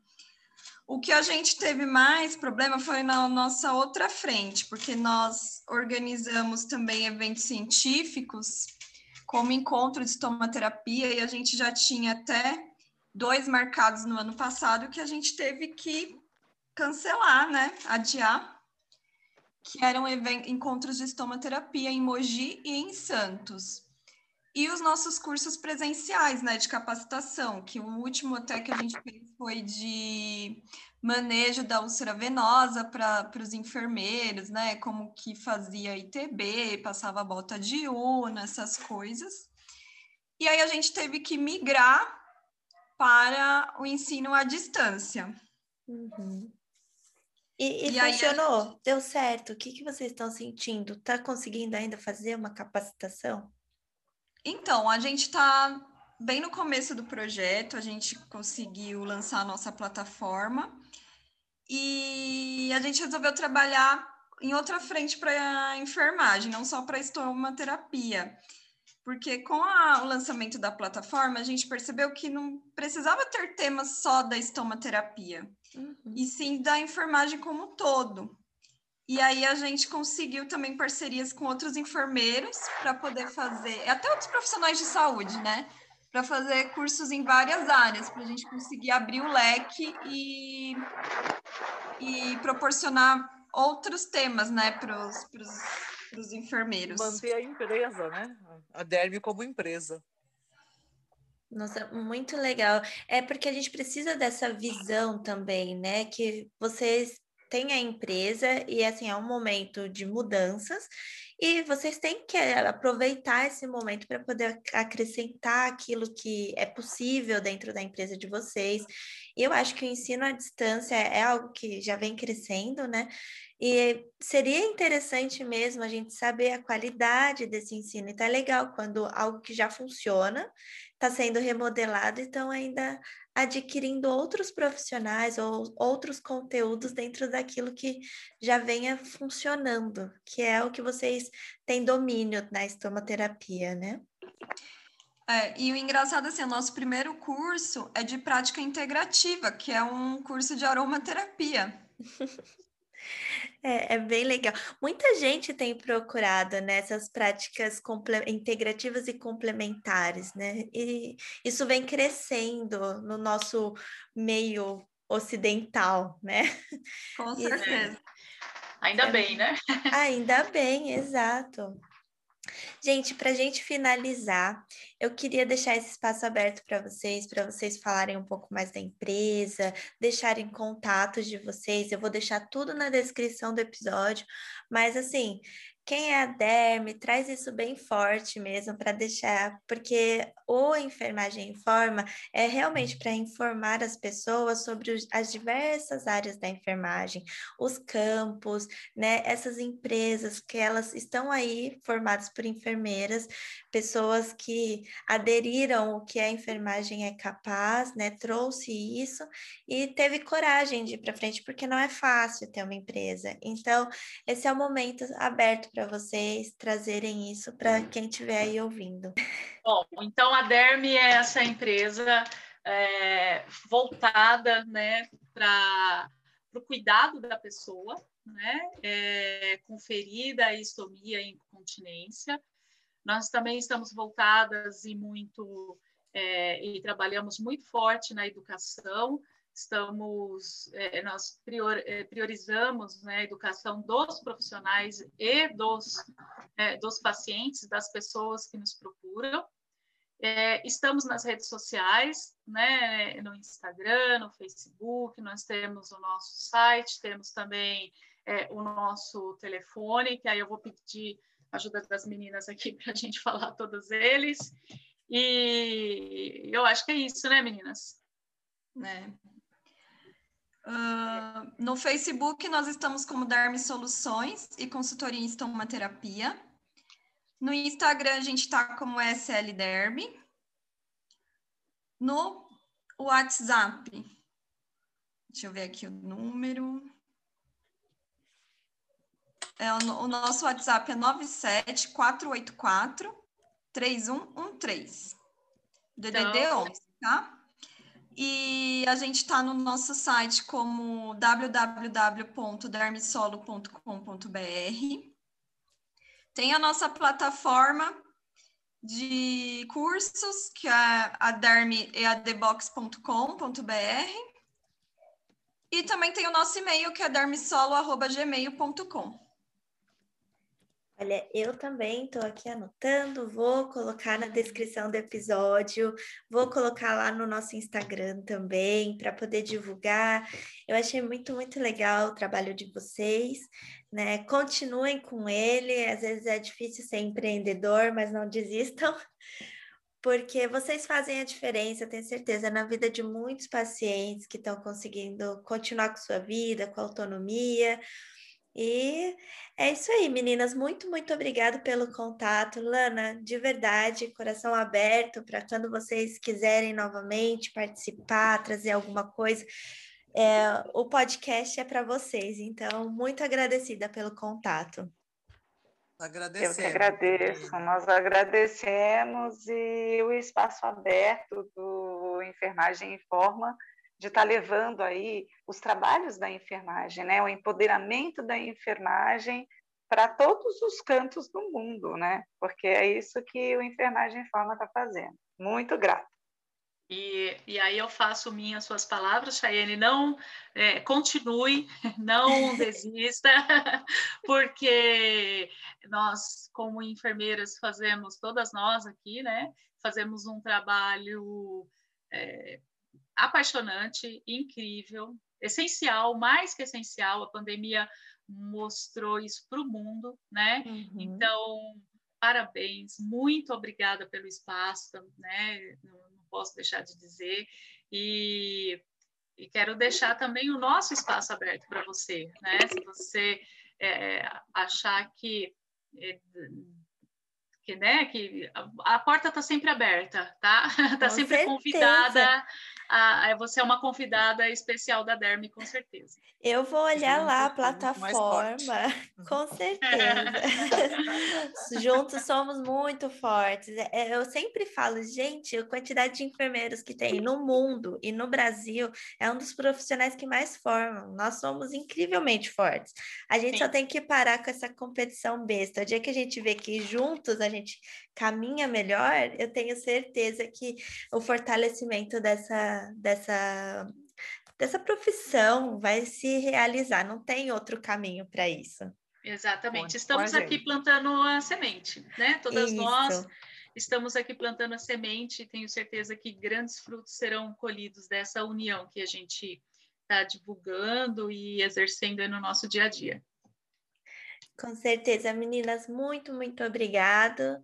O que a gente teve mais problema foi na nossa outra frente, porque nós organizamos também eventos científicos, como encontro de estomaterapia, e a gente já tinha até dois marcados no ano passado que a gente teve que cancelar, né? Adiar, que eram encontros de estomaterapia em Mogi e em Santos. E os nossos cursos presenciais, né, de capacitação, que o último até que a gente fez foi de manejo da úlcera venosa para os enfermeiros, né, como que fazia ITB, passava bota de una, essas coisas. E aí a gente teve que migrar para o ensino à distância. Uhum. E, e, e funcionou? Aí, Deu certo? O que, que vocês estão sentindo? Está conseguindo ainda fazer uma capacitação? Então, a gente está bem no começo do projeto, a gente conseguiu lançar a nossa plataforma e a gente resolveu trabalhar em outra frente para a enfermagem, não só para estomaterapia. Porque com a, o lançamento da plataforma, a gente percebeu que não precisava ter temas só da estomaterapia uhum. e sim da enfermagem como um todo. E aí a gente conseguiu também parcerias com outros enfermeiros para poder fazer, até outros profissionais de saúde, né? Para fazer cursos em várias áreas, para a gente conseguir abrir o leque e, e proporcionar outros temas, né, para os enfermeiros. Manter a empresa, né? A Derby como empresa. Nossa, muito legal. É porque a gente precisa dessa visão também, né? Que vocês têm a empresa e assim é um momento de mudanças e vocês têm que aproveitar esse momento para poder acrescentar aquilo que é possível dentro da empresa de vocês. E eu acho que o ensino à distância é algo que já vem crescendo, né? E seria interessante mesmo a gente saber a qualidade desse ensino. Então é legal quando algo que já funciona está sendo remodelado e estão ainda adquirindo outros profissionais ou outros conteúdos dentro daquilo que já venha funcionando, que é o que vocês têm domínio na estomaterapia, né? É, e o engraçado assim, o nosso primeiro curso é de prática integrativa, que é um curso de aromaterapia. É, é, bem legal. Muita gente tem procurado nessas né, práticas integrativas e complementares, né? E isso vem crescendo no nosso meio ocidental, né? Com certeza. Ainda é, bem, né? Ainda bem, exato. Gente, para a gente finalizar, eu queria deixar esse espaço aberto para vocês, para vocês falarem um pouco mais da empresa, deixarem contatos de vocês. Eu vou deixar tudo na descrição do episódio, mas assim, quem é a Derme traz isso bem forte mesmo para deixar, porque o Enfermagem Informa é realmente para informar as pessoas sobre as diversas áreas da enfermagem, os campos, né, essas empresas que elas estão aí formadas por enfermeiras, pessoas que aderiram o que a enfermagem é capaz, né, trouxe isso e teve coragem de ir para frente, porque não é fácil ter uma empresa. Então, esse é o momento aberto para vocês trazerem isso para quem estiver aí ouvindo. Bom, então a Derme é essa empresa é, voltada né, para o cuidado da pessoa, né, é, com ferida, estomia e incontinência. Nós também estamos voltadas e muito é, e trabalhamos muito forte na educação. Estamos, é, nós prior, é, priorizamos né, a educação dos profissionais e dos, é, dos pacientes, das pessoas que nos procuram. É, estamos nas redes sociais, né, no Instagram, no Facebook, nós temos o nosso site, temos também é, o nosso telefone, que aí eu vou pedir ajuda das meninas aqui para a gente falar todos eles. E eu acho que é isso, né, meninas? Né? Uh, no Facebook, nós estamos como Darme Soluções e consultoria em estomaterapia. No Instagram, a gente está como SL Derby. No WhatsApp, deixa eu ver aqui o número. É, o, o nosso WhatsApp é 97484 3113. DDD então... 11, tá? E a gente está no nosso site como www.dermisolo.com.br. Tem a nossa plataforma de cursos, que é a dermeadbox.com.br. E também tem o nosso e-mail, que é dermisolo.gmail.com. Olha, eu também estou aqui anotando, vou colocar na descrição do episódio, vou colocar lá no nosso Instagram também para poder divulgar. Eu achei muito, muito legal o trabalho de vocês, né? Continuem com ele, às vezes é difícil ser empreendedor, mas não desistam, porque vocês fazem a diferença, tenho certeza, na vida de muitos pacientes que estão conseguindo continuar com sua vida, com autonomia e é isso aí, meninas. Muito, muito obrigado pelo contato. Lana, de verdade, coração aberto para quando vocês quiserem novamente participar, trazer alguma coisa. É, o podcast é para vocês, então, muito agradecida pelo contato. Agradecemos. Eu que agradeço, nós agradecemos e o espaço aberto do Enfermagem Informa de estar tá levando aí os trabalhos da enfermagem, né, o empoderamento da enfermagem para todos os cantos do mundo, né? Porque é isso que o Enfermagem Forma está fazendo. Muito grato. E, e aí eu faço minhas suas palavras, Chayane, não é, continue, não desista, porque nós, como enfermeiras, fazemos, todas nós aqui, né, fazemos um trabalho é, apaixonante, incrível, essencial, mais que essencial. A pandemia mostrou isso para o mundo, né? Uhum. Então, parabéns, muito obrigada pelo espaço, né? Não, não posso deixar de dizer. E, e, quero deixar também o nosso espaço aberto para você, né? Se você é, achar que é, que, né, que a, a porta está sempre aberta, tá? Está sempre certeza. convidada a, você é uma convidada especial da Derme, com certeza. Eu vou olhar Juntos lá a plataforma, com certeza. Juntos somos muito fortes. É, é, eu sempre falo, gente, a quantidade de enfermeiros que tem no mundo e no Brasil é um dos profissionais que mais formam. Nós somos incrivelmente fortes. A gente Sim. só tem que parar com essa competição besta. O dia que a gente vê que juntos a gente caminha melhor, eu tenho certeza que o fortalecimento dessa, dessa, dessa profissão vai se realizar, não tem outro caminho para isso. Exatamente, estamos aqui plantando a semente, né? Todas isso. nós estamos aqui plantando a semente e tenho certeza que grandes frutos serão colhidos dessa união que a gente está divulgando e exercendo no nosso dia a dia. Com certeza, meninas, muito, muito obrigado.